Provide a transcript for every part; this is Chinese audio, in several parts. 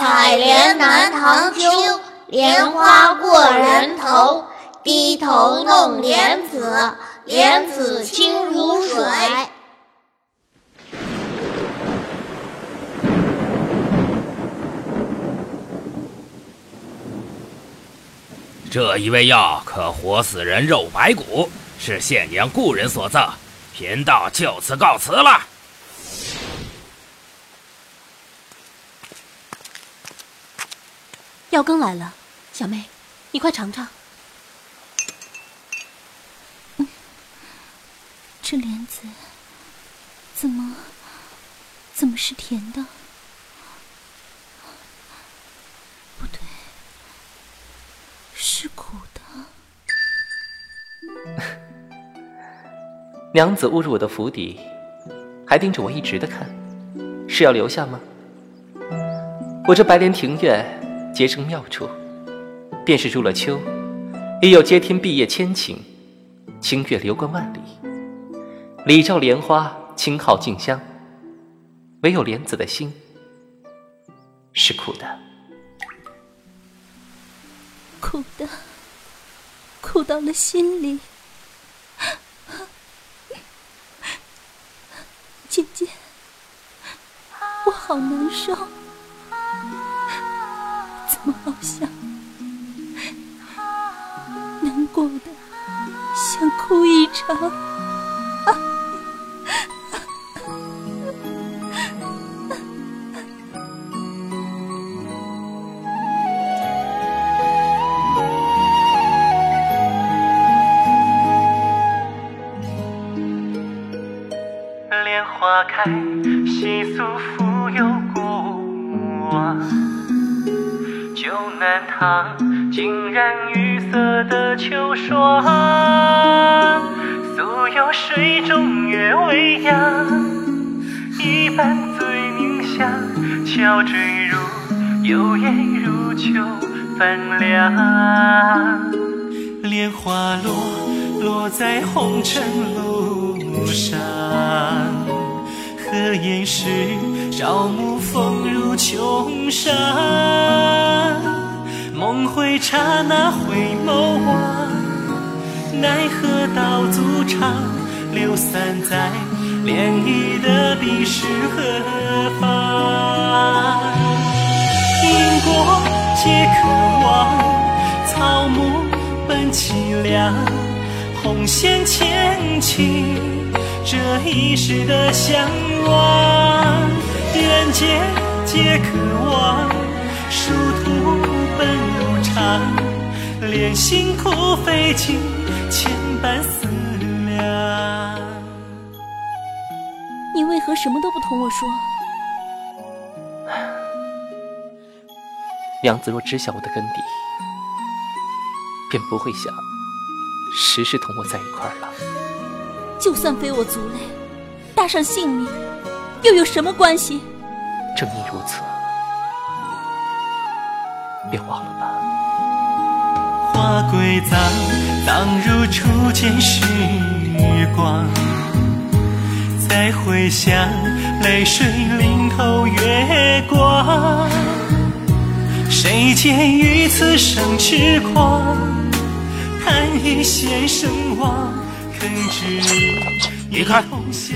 采莲南塘秋，莲花过人头。低头弄莲子，莲子清如水。这一味药可活死人肉白骨，是县娘故人所赠。贫道就此告辞了。药羹来了，小妹，你快尝尝。这莲子怎么怎么是甜的？不对，是苦的。娘子误入我的府邸，还盯着我一直的看，是要留下吗？我这白莲庭院结成妙处，便是入了秋，也有接天碧叶千顷，清月流光万里。李照莲花，清皓静香。唯有莲子的心是苦的，苦的，苦到了心里。姐姐，我好难受，怎么好像难过的想哭一场？莲花开，细诉南塘，浸染玉色的秋霜。素有水中月未央，一半醉凝香。悄坠入幽咽入秋泛凉。莲花落，落在红尘路上。何言是朝暮风如琼山？梦回刹那回眸望，奈何道阻长，流散在涟漪的彼时何方？因果皆可望，草木本凄凉，红线牵起。这一世的向往，缘结皆可望，殊途连辛苦费尽，千般思量。你为何什么都不同我说？娘子若知晓我的根底，便不会想时时同我在一块儿了。就算非我族类，搭上性命，又有什么关系？正因如此，别忘了吧。花归葬，葬入初见时光。再回想，泪水淋透月光。谁见于此生痴狂？叹一线声望。你看，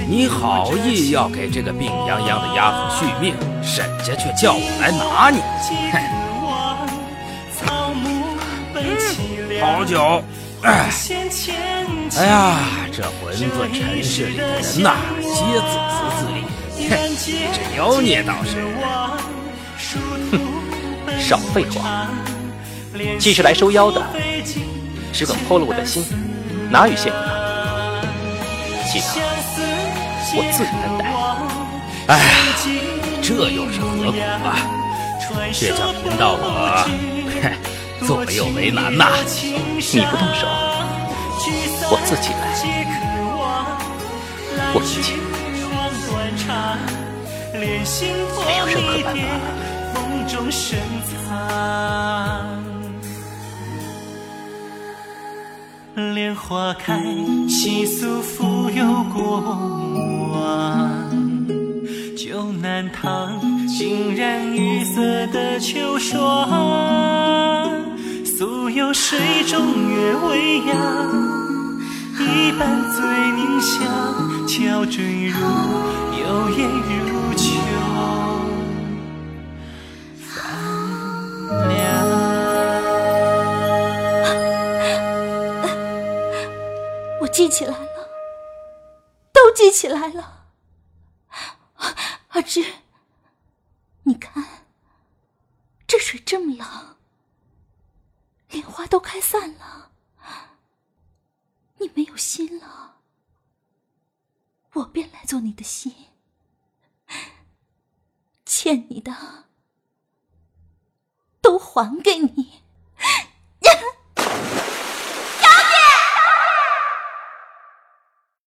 你好意要给这个病殃殃的丫头续命，沈家却叫我来拿你。哼，好酒。哎，哎呀，这混沌尘世里的人呐，皆自私自利。哼，这妖孽倒是。哼，少废话。既是来收妖的，只等剖了我的心，哪与县衙？其他我自然担待。哎呀，这又是何苦啊？这叫贫道我，哼，左右为难呐。你不动手，我自己来。我自己没有任何办法。莲花开，细诉浮游过往。旧南塘，浸染玉色的秋霜，素有水中月未央，一半醉凝香，悄坠入幽咽如秋。泛凉。我记起来了，都记起来了。阿芝，你看，这水这么冷，莲花都开散了，你没有心了，我便来做你的心，欠你的都还给你。